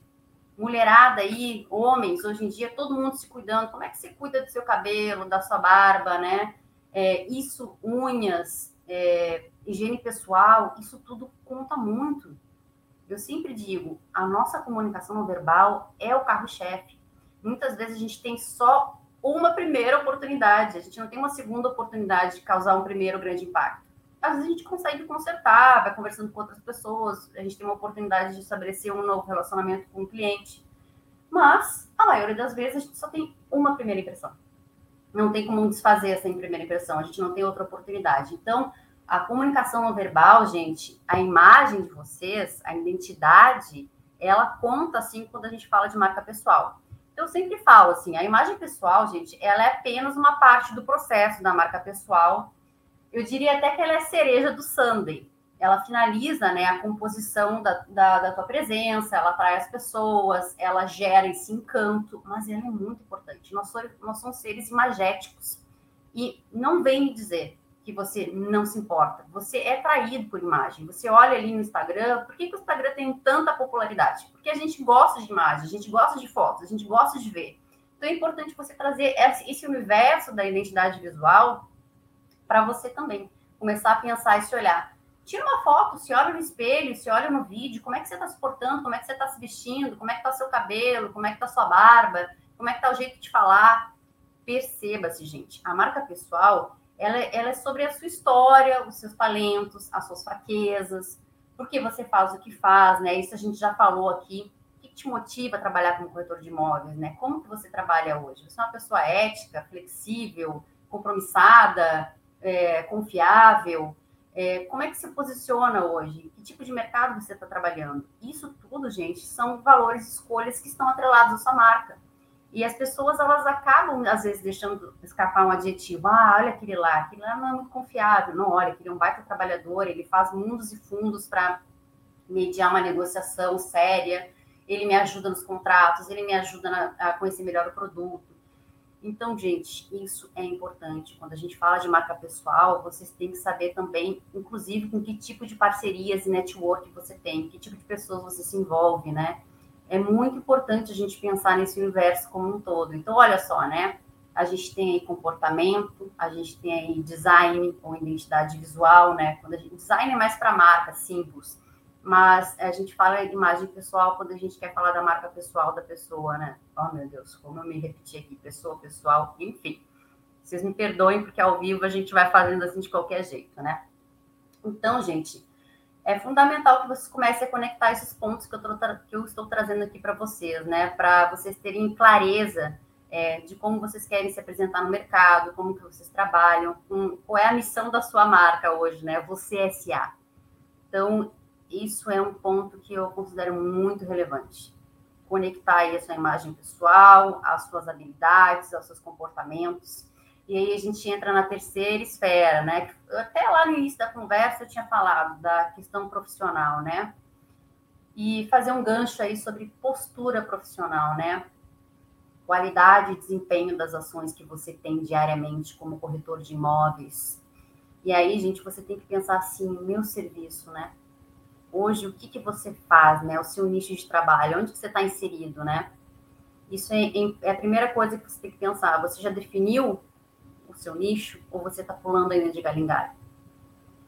Mulherada aí, homens, hoje em dia, todo mundo se cuidando. Como é que você cuida do seu cabelo, da sua barba, né? É, isso, unhas, é, higiene pessoal, isso tudo conta muito. Eu sempre digo, a nossa comunicação não verbal é o carro-chefe. Muitas vezes a gente tem só uma primeira oportunidade, a gente não tem uma segunda oportunidade de causar um primeiro grande impacto às vezes a gente consegue consertar, vai conversando com outras pessoas, a gente tem uma oportunidade de estabelecer um novo relacionamento com o cliente. Mas, a maioria das vezes, a gente só tem uma primeira impressão. Não tem como desfazer essa primeira impressão, a gente não tem outra oportunidade. Então, a comunicação não verbal, gente, a imagem de vocês, a identidade, ela conta, assim, quando a gente fala de marca pessoal. Então, eu sempre falo, assim, a imagem pessoal, gente, ela é apenas uma parte do processo da marca pessoal eu diria até que ela é cereja do Sunday. Ela finaliza né, a composição da, da, da tua presença, ela atrai as pessoas, ela gera esse encanto, mas ela é muito importante. Nós, somos, nós somos seres imagéticos. E não vem me dizer que você não se importa. Você é traído por imagem. Você olha ali no Instagram, por que, que o Instagram tem tanta popularidade? Porque a gente gosta de imagem, a gente gosta de fotos, a gente gosta de ver. Então é importante você trazer esse universo da identidade visual para você também começar a pensar e se olhar. Tira uma foto, se olha no espelho, se olha no vídeo, como é que você está se portando, como é que você está se vestindo, como é que está seu cabelo, como é que está sua barba, como é que está o jeito de falar. Perceba-se, gente, a marca pessoal, ela, ela é sobre a sua história, os seus talentos, as suas fraquezas, por que você faz o que faz, né? Isso a gente já falou aqui. O que te motiva a trabalhar como corretor de imóveis, né? Como que você trabalha hoje? Você é uma pessoa ética, flexível, compromissada, é, confiável? É, como é que se posiciona hoje? Que tipo de mercado você está trabalhando? Isso tudo, gente, são valores, escolhas que estão atrelados à sua marca. E as pessoas, elas acabam, às vezes, deixando escapar um adjetivo. Ah, olha aquele lá, aquele lá não é muito confiável. Não, olha, aquele é um baita trabalhador, ele faz mundos e fundos para mediar uma negociação séria, ele me ajuda nos contratos, ele me ajuda na, a conhecer melhor o produto. Então, gente, isso é importante. Quando a gente fala de marca pessoal, vocês têm que saber também, inclusive, com que tipo de parcerias e network você tem, que tipo de pessoas você se envolve, né? é muito importante a gente pensar nesse universo como um todo. Então, olha só, né? A gente tem aí comportamento, a gente tem aí design ou identidade visual, né? Quando a gente, design é mais para marca, símbolos, mas a gente fala em imagem pessoal quando a gente quer falar da marca pessoal da pessoa, né? Oh, meu Deus, como eu me repeti aqui, pessoa, pessoal, enfim. Vocês me perdoem, porque ao vivo a gente vai fazendo assim de qualquer jeito, né? Então, gente, é fundamental que vocês comecem a conectar esses pontos que eu, que eu estou trazendo aqui para vocês, né? Para vocês terem clareza é, de como vocês querem se apresentar no mercado, como que vocês trabalham, com, qual é a missão da sua marca hoje, né? Você SA. Então, isso é um ponto que eu considero muito relevante. Conectar aí a sua imagem pessoal, as suas habilidades, os seus comportamentos. E aí a gente entra na terceira esfera, né? Até lá no início da conversa eu tinha falado da questão profissional, né? E fazer um gancho aí sobre postura profissional, né? qualidade e desempenho das ações que você tem diariamente como corretor de imóveis. E aí, gente, você tem que pensar assim, meu serviço, né? Hoje, o que, que você faz, né? O seu nicho de trabalho, onde que você está inserido, né? Isso é, é, a primeira coisa que você tem que pensar. Você já definiu o seu nicho ou você está pulando ainda de galho?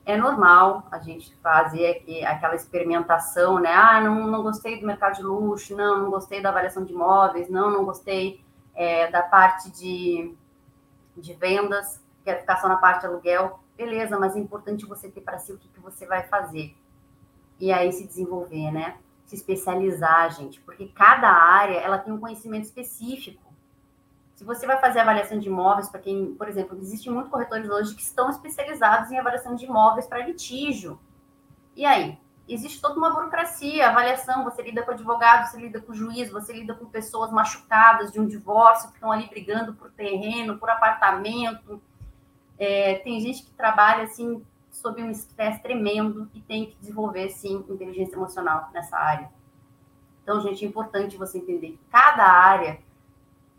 É normal a gente fazer aquela experimentação, né? Ah, não, não gostei do mercado de luxo, não, não gostei da avaliação de imóveis, não, não gostei é, da parte de, de vendas, quero ficar só na parte de aluguel. Beleza, mas é importante você ter para si o que, que você vai fazer. E aí se desenvolver, né? Se especializar, gente, porque cada área ela tem um conhecimento específico. Se você vai fazer avaliação de imóveis, para quem, por exemplo, existem muitos corretores hoje que estão especializados em avaliação de imóveis para litígio. E aí? Existe toda uma burocracia, avaliação, você lida com advogado, você lida com juiz, você lida com pessoas machucadas de um divórcio, que estão ali brigando por terreno, por apartamento. É, tem gente que trabalha, assim, sob um estresse tremendo e tem que desenvolver, sim, inteligência emocional nessa área. Então, gente, é importante você entender que cada área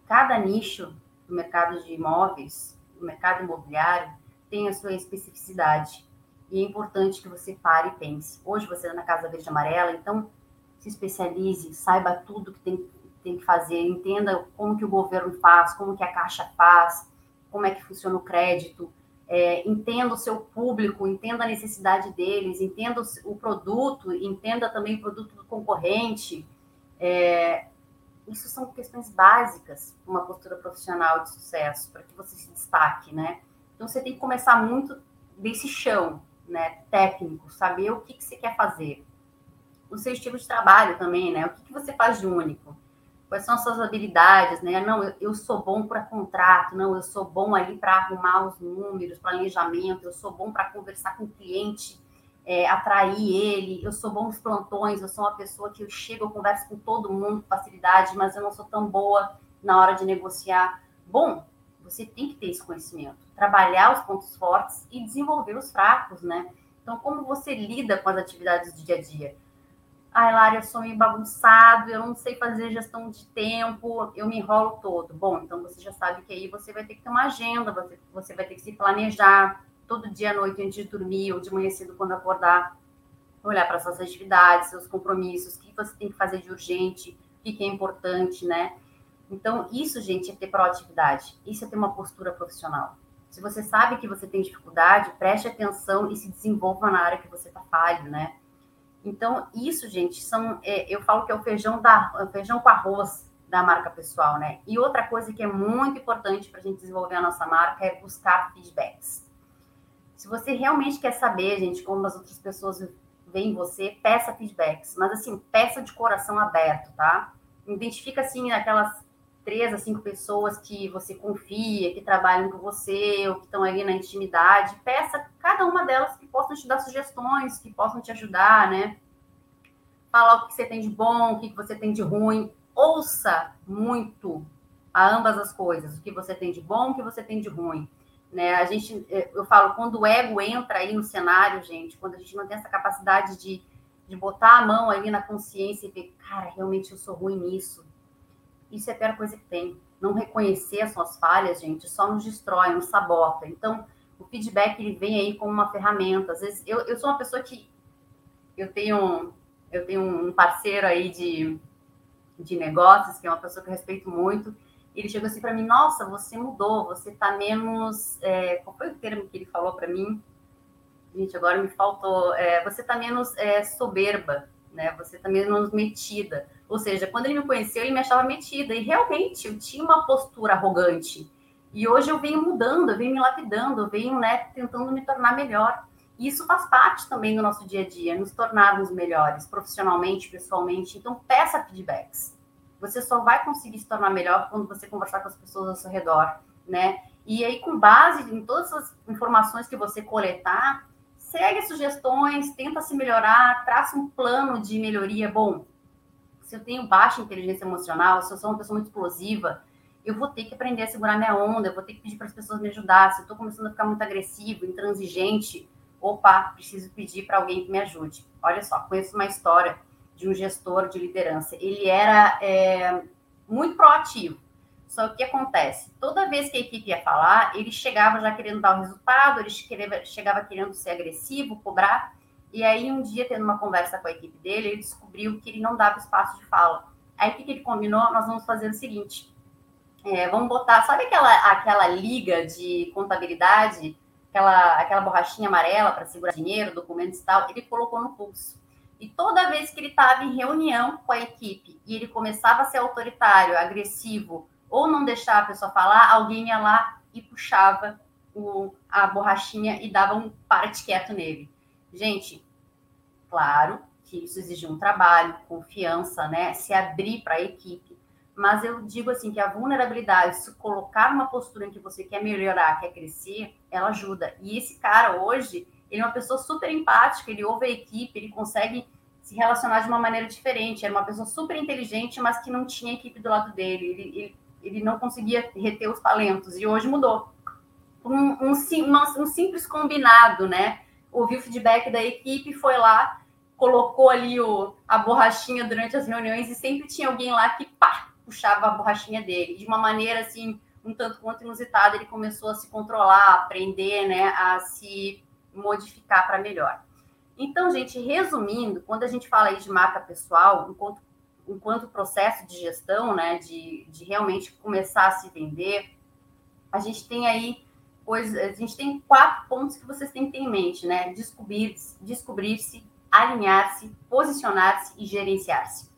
cada nicho do mercado de imóveis, do mercado imobiliário, tem a sua especificidade. E é importante que você pare e pense. Hoje você está na Casa Verde Amarela, então se especialize, saiba tudo que tem, tem que fazer, entenda como que o governo faz, como que a Caixa faz, como é que funciona o crédito, é, entenda o seu público, entenda a necessidade deles, entenda o, produto, entenda também o produto do concorrente, é, isso são questões básicas para uma postura profissional de sucesso, para que você se destaque, né? Então, você tem que começar muito desse chão, né? Técnico, saber o que, que você quer fazer. O seu estilo de trabalho também, né? O que, que você faz de único? Quais são as suas habilidades, né? Não, eu, eu sou bom para contrato, não, eu sou bom ali para arrumar os números, planejamento, eu sou bom para conversar com o cliente é, atrair ele. Eu sou bom nos plantões, eu sou uma pessoa que eu chego, eu converso com todo mundo com facilidade, mas eu não sou tão boa na hora de negociar. Bom, você tem que ter esse conhecimento, trabalhar os pontos fortes e desenvolver os fracos, né? Então, como você lida com as atividades do dia a dia? Ai, Lara, eu sou meio bagunçado, eu não sei fazer gestão de tempo, eu me enrolo todo. Bom, então você já sabe que aí você vai ter que ter uma agenda, você, você vai ter que se planejar, todo dia à noite antes de dormir ou de manhã cedo quando acordar, olhar para suas atividades, seus compromissos, o que você tem que fazer de urgente, o que é importante, né? Então, isso, gente, é ter proatividade. Isso é ter uma postura profissional. Se você sabe que você tem dificuldade, preste atenção e se desenvolva na área que você está falho, né? Então, isso, gente, são. É, eu falo que é o feijão, da, o feijão com arroz da marca pessoal, né? E outra coisa que é muito importante para a gente desenvolver a nossa marca é buscar feedbacks. Se você realmente quer saber, gente, como as outras pessoas veem você, peça feedbacks. Mas, assim, peça de coração aberto, tá? Identifica, assim, aquelas três a cinco pessoas que você confia, que trabalham com você, ou que estão ali na intimidade. Peça cada uma delas que possam te dar sugestões, que possam te ajudar, né? Falar o que você tem de bom, o que você tem de ruim. Ouça muito a ambas as coisas, o que você tem de bom, o que você tem de ruim. Né? A gente, é, eu falo, quando o ego entra aí no cenário, gente, quando a gente não tem essa capacidade de, de botar a mão ali na consciência e ver, cara, realmente eu sou ruim nisso. Isso é a pior coisa que tem. Não reconhecer as suas falhas, gente, só nos destrói, nos sabota. Então, o feedback ele vem aí como uma ferramenta. Às vezes, eu, eu sou uma pessoa que eu tenho eu tenho um parceiro aí de de negócios, que é uma pessoa que eu respeito muito. Ele chegou assim para mim: Nossa, você mudou, você está menos. É, qual foi o termo que ele falou para mim? Gente, agora me faltou. É, você está menos é, soberba, né? Você está menos metida. Ou seja, quando ele me conheceu, ele me achava metida. E realmente, eu tinha uma postura arrogante. E hoje eu venho mudando, eu venho me lapidando, eu venho né, tentando me tornar melhor. E isso faz parte também do nosso dia a dia, nos tornarmos melhores, profissionalmente, pessoalmente. Então, peça feedbacks. Você só vai conseguir se tornar melhor quando você conversar com as pessoas ao seu redor, né? E aí, com base em todas as informações que você coletar, segue sugestões, tenta se melhorar, traça um plano de melhoria. Bom, se eu tenho baixa inteligência emocional, se eu sou uma pessoa muito explosiva, eu vou ter que aprender a segurar minha onda, eu vou ter que pedir para as pessoas me ajudar. Se eu estou começando a ficar muito agressivo, intransigente, opa, preciso pedir para alguém que me ajude. Olha só, conheço uma história de um gestor de liderança. Ele era é, muito proativo. Só que o que acontece? Toda vez que a equipe ia falar, ele chegava já querendo dar o resultado, ele chegava querendo ser agressivo, cobrar. E aí, um dia, tendo uma conversa com a equipe dele, ele descobriu que ele não dava espaço de fala. Aí, o que ele combinou? Nós vamos fazer o seguinte: é, vamos botar, sabe aquela, aquela liga de contabilidade aquela, aquela borrachinha amarela para segurar dinheiro, documentos e tal, ele colocou no pulso. E toda vez que ele estava em reunião com a equipe e ele começava a ser autoritário, agressivo, ou não deixar a pessoa falar, alguém ia lá e puxava o, a borrachinha e dava um parte quieto nele. Gente, claro que isso exige um trabalho, confiança, né? Se abrir para a equipe mas eu digo assim que a vulnerabilidade, se colocar uma postura em que você quer melhorar, quer crescer, ela ajuda. E esse cara hoje, ele é uma pessoa super empática, ele ouve a equipe, ele consegue se relacionar de uma maneira diferente. Era uma pessoa super inteligente, mas que não tinha equipe do lado dele. Ele, ele, ele não conseguia reter os talentos. E hoje mudou. Um, um, um simples combinado, né? Ouviu o feedback da equipe, foi lá, colocou ali o, a borrachinha durante as reuniões e sempre tinha alguém lá que pá, puxava a borrachinha dele. De uma maneira assim, um tanto quanto inusitada, ele começou a se controlar, a aprender, né, a se modificar para melhor. Então, gente, resumindo, quando a gente fala aí de marca pessoal, enquanto, enquanto processo de gestão, né, de, de realmente começar a se vender, a gente tem aí pois a gente tem quatro pontos que vocês têm que ter em mente, né? Descobrir, descobrir-se, alinhar-se, posicionar-se e gerenciar-se.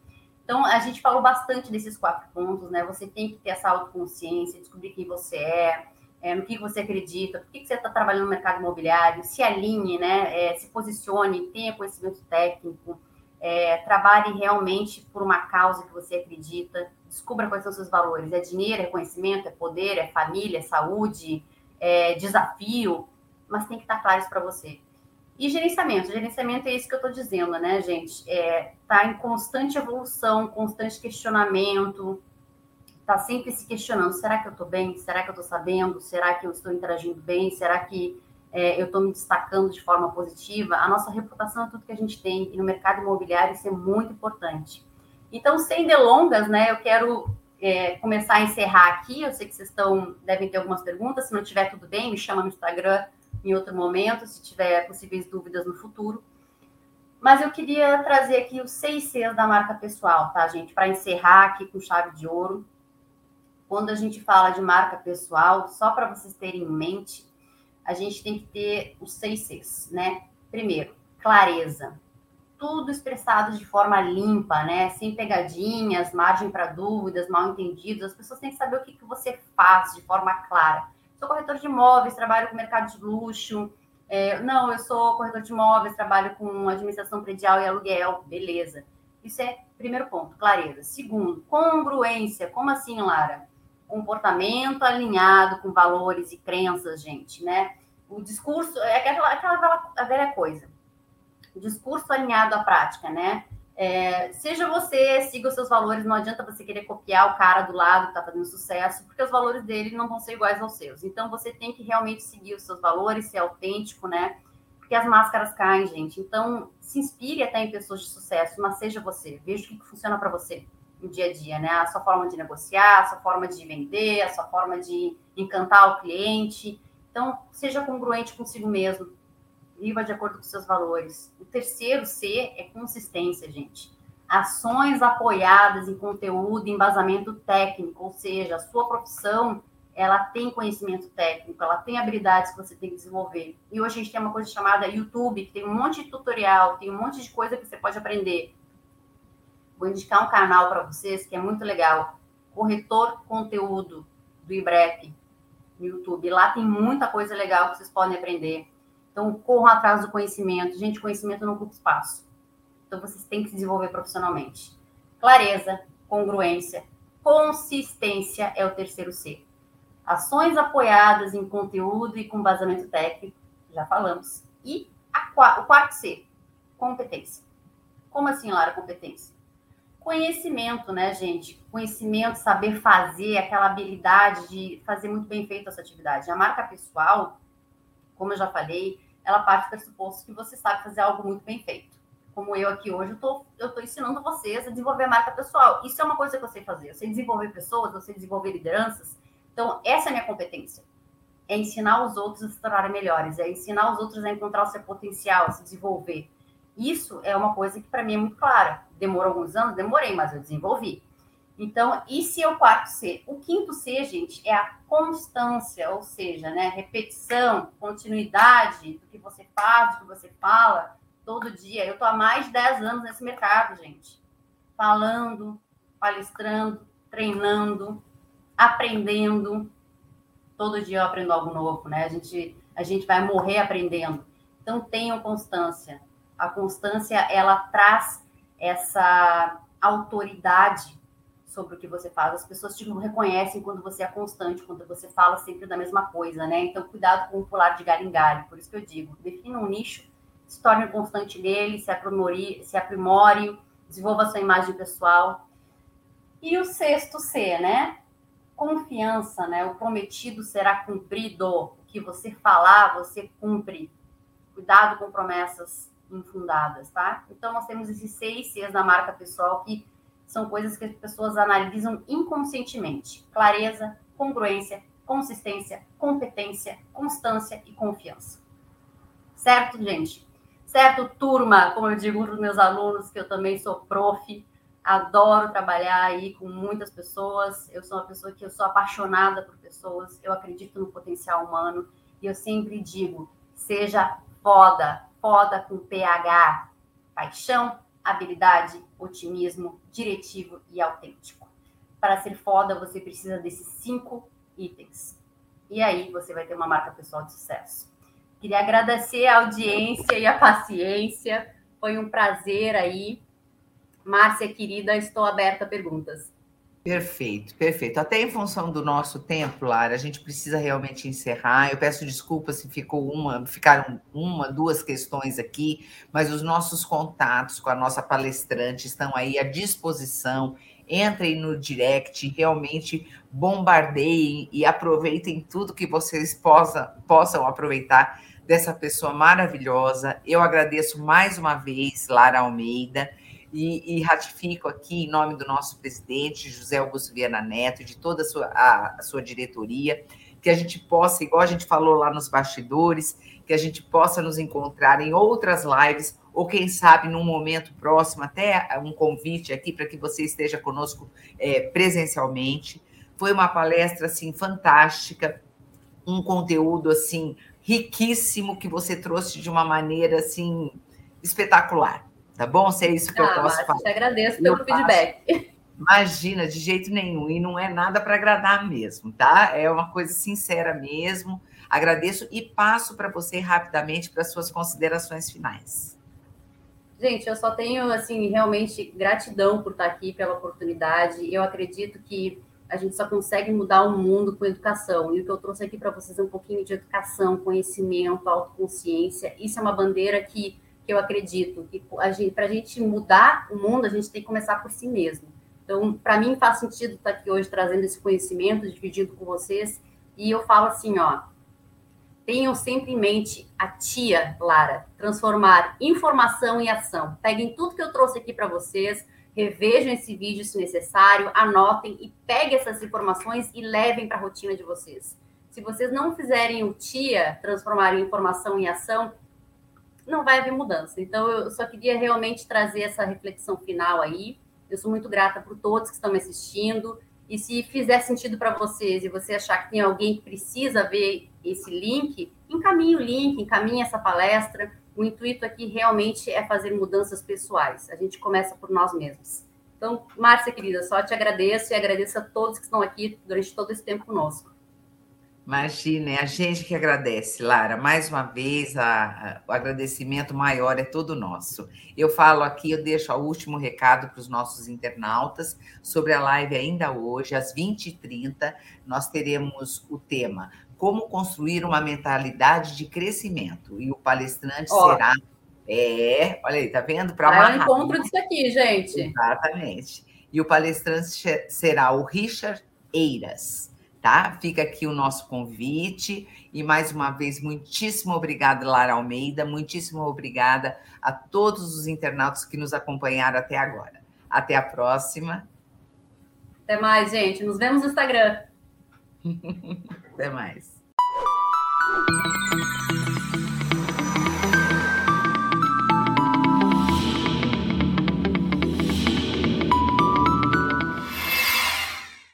Então, a gente falou bastante desses quatro pontos, né? Você tem que ter essa autoconsciência, descobrir quem você é, é no que você acredita, por que, que você está trabalhando no mercado imobiliário, se alinhe, né? É, se posicione, tenha conhecimento técnico, é, trabalhe realmente por uma causa que você acredita, descubra quais são os seus valores. É dinheiro, é conhecimento, é poder, é família, é saúde, é desafio, mas tem que estar claro isso para você. E gerenciamento. Gerenciamento é isso que eu estou dizendo, né, gente? É, tá em constante evolução, constante questionamento, tá sempre se questionando: será que eu estou bem? Será que eu estou sabendo? Será que eu estou interagindo bem? Será que é, eu estou me destacando de forma positiva? A nossa reputação é tudo que a gente tem, e no mercado imobiliário isso é muito importante. Então, sem delongas, né, eu quero é, começar a encerrar aqui. Eu sei que vocês estão, devem ter algumas perguntas. Se não tiver tudo bem, me chama no Instagram em outro momento, se tiver possíveis dúvidas no futuro. Mas eu queria trazer aqui os seis Cs da marca pessoal, tá, gente? Para encerrar aqui com chave de ouro. Quando a gente fala de marca pessoal, só para vocês terem em mente, a gente tem que ter os seis Cs, né? Primeiro, clareza. Tudo expressado de forma limpa, né? Sem pegadinhas, margem para dúvidas, mal entendidos. As pessoas têm que saber o que, que você faz de forma clara sou corretor de imóveis, trabalho com mercado de luxo. É, não, eu sou corretor de imóveis, trabalho com administração predial e aluguel, beleza. Isso é primeiro ponto, clareza. Segundo, congruência. Como assim, Lara? Comportamento alinhado com valores e crenças, gente, né? O discurso é aquela, aquela velha coisa. Discurso alinhado à prática, né? É, seja você, siga os seus valores, não adianta você querer copiar o cara do lado que está fazendo sucesso, porque os valores dele não vão ser iguais aos seus. Então você tem que realmente seguir os seus valores, ser autêntico, né? Porque as máscaras caem, gente. Então se inspire até em pessoas de sucesso, mas seja você. Veja o que funciona para você no dia a dia, né? A sua forma de negociar, a sua forma de vender, a sua forma de encantar o cliente. Então, seja congruente consigo mesmo viva de acordo com seus valores. O terceiro C é consistência, gente. ações apoiadas em conteúdo embasamento técnico, ou seja, a sua profissão ela tem conhecimento técnico, ela tem habilidades que você tem que desenvolver. E hoje a gente tem uma coisa chamada YouTube, que tem um monte de tutorial, tem um monte de coisa que você pode aprender. Vou indicar um canal para vocês que é muito legal, Corretor Conteúdo do IBREP, no YouTube. Lá tem muita coisa legal que vocês podem aprender. Então, corram atrás do conhecimento. Gente, conhecimento não ocupa espaço. Então, vocês têm que se desenvolver profissionalmente. Clareza, congruência, consistência é o terceiro C. Ações apoiadas em conteúdo e com vazamento técnico, já falamos. E a, o quarto C, competência. Como assim, Lara, competência? Conhecimento, né, gente? Conhecimento, saber fazer, aquela habilidade de fazer muito bem feito essa atividade. A marca pessoal, como eu já falei, ela parte do pressuposto que você sabe fazer algo muito bem feito. Como eu aqui hoje, eu tô, eu tô ensinando vocês a desenvolver a marca pessoal. Isso é uma coisa que eu sei fazer. Eu sei desenvolver pessoas, eu sei desenvolver lideranças, então, essa é a minha competência. É ensinar os outros a se tornarem melhores, é ensinar os outros a encontrar o seu potencial, a se desenvolver. Isso é uma coisa que para mim é muito clara. Demorou alguns anos? Demorei, mas eu desenvolvi. Então, isso é o quarto C. O quinto C, gente, é a constância, ou seja, né, repetição, continuidade do que você faz, do que você fala todo dia. Eu estou há mais de 10 anos nesse mercado, gente. Falando, palestrando, treinando, aprendendo. Todo dia eu aprendo algo novo, né? A gente, a gente vai morrer aprendendo. Então, tenham constância. A constância, ela traz essa autoridade sobre o que você faz. As pessoas te reconhecem quando você é constante, quando você fala sempre da mesma coisa, né? Então, cuidado com o pular de galho em galho. Por isso que eu digo, defina um nicho, se torne constante nele, se aprimore, se aprimore desenvolva sua imagem pessoal. E o sexto C, né? confiança, né? O prometido será cumprido. O que você falar, você cumpre. Cuidado com promessas infundadas, tá? Então, nós temos esses seis Cs da marca pessoal que são coisas que as pessoas analisam inconscientemente: clareza, congruência, consistência, competência, constância e confiança. Certo, gente? Certo, turma? Como eu digo para os meus alunos, que eu também sou prof, adoro trabalhar aí com muitas pessoas. Eu sou uma pessoa que eu sou apaixonada por pessoas, eu acredito no potencial humano e eu sempre digo: seja foda, foda com PH, paixão, habilidade, otimismo, diretivo e autêntico. Para ser foda, você precisa desses cinco itens. E aí você vai ter uma marca pessoal de sucesso. Queria agradecer a audiência e a paciência. Foi um prazer aí Márcia, querida, estou aberta a perguntas. Perfeito, perfeito. Até em função do nosso tempo, Lara, a gente precisa realmente encerrar. Eu peço desculpas se ficou uma, ficaram uma, duas questões aqui, mas os nossos contatos com a nossa palestrante estão aí à disposição. Entrem no direct, realmente bombardeiem e aproveitem tudo que vocês possa, possam aproveitar dessa pessoa maravilhosa. Eu agradeço mais uma vez, Lara Almeida e, e, ratifico aqui, em nome do nosso presidente, José Augusto Viana Neto, e de toda a sua, a, a sua diretoria, que a gente possa, igual a gente falou lá nos bastidores, que a gente possa nos encontrar em outras lives, ou quem sabe num momento próximo, até um convite aqui para que você esteja conosco é, presencialmente. Foi uma palestra assim fantástica, um conteúdo assim riquíssimo que você trouxe de uma maneira assim espetacular. Tá bom? Se é isso que ah, eu posso falar. Te agradeço pelo feedback. Imagina, de jeito nenhum. E não é nada para agradar mesmo, tá? É uma coisa sincera mesmo. Agradeço e passo para você rapidamente para suas considerações finais. Gente, eu só tenho, assim, realmente gratidão por estar aqui, pela oportunidade. Eu acredito que a gente só consegue mudar o mundo com educação. E o que eu trouxe aqui para vocês é um pouquinho de educação, conhecimento, autoconsciência. Isso é uma bandeira que eu acredito que para a gente mudar o mundo, a gente tem que começar por si mesmo. Então, para mim faz sentido estar aqui hoje trazendo esse conhecimento, dividindo com vocês. E eu falo assim, ó, tenham sempre em mente a tia Lara, transformar informação em ação. Peguem tudo que eu trouxe aqui para vocês, revejam esse vídeo se necessário, anotem e peguem essas informações e levem para a rotina de vocês. Se vocês não fizerem o tia transformar informação em ação, não vai haver mudança. Então, eu só queria realmente trazer essa reflexão final aí. Eu sou muito grata por todos que estão me assistindo. E se fizer sentido para vocês e você achar que tem alguém que precisa ver esse link, encaminhe o link, encaminhe essa palestra. O intuito aqui realmente é fazer mudanças pessoais. A gente começa por nós mesmos. Então, Márcia, querida, só te agradeço e agradeço a todos que estão aqui durante todo esse tempo conosco. Imagina, é a gente que agradece, Lara. Mais uma vez, a, a, o agradecimento maior é todo nosso. Eu falo aqui, eu deixo o último recado para os nossos internautas sobre a live ainda hoje, às 20h30, nós teremos o tema Como construir uma mentalidade de crescimento. E o palestrante Ó. será. É, olha aí, tá vendo? Para é o encontro disso aqui, gente. Exatamente. E o palestrante será o Richard Eiras tá? Fica aqui o nosso convite e mais uma vez muitíssimo obrigada Lara Almeida, muitíssimo obrigada a todos os internautas que nos acompanharam até agora. Até a próxima. Até mais, gente. Nos vemos no Instagram. (laughs) até mais.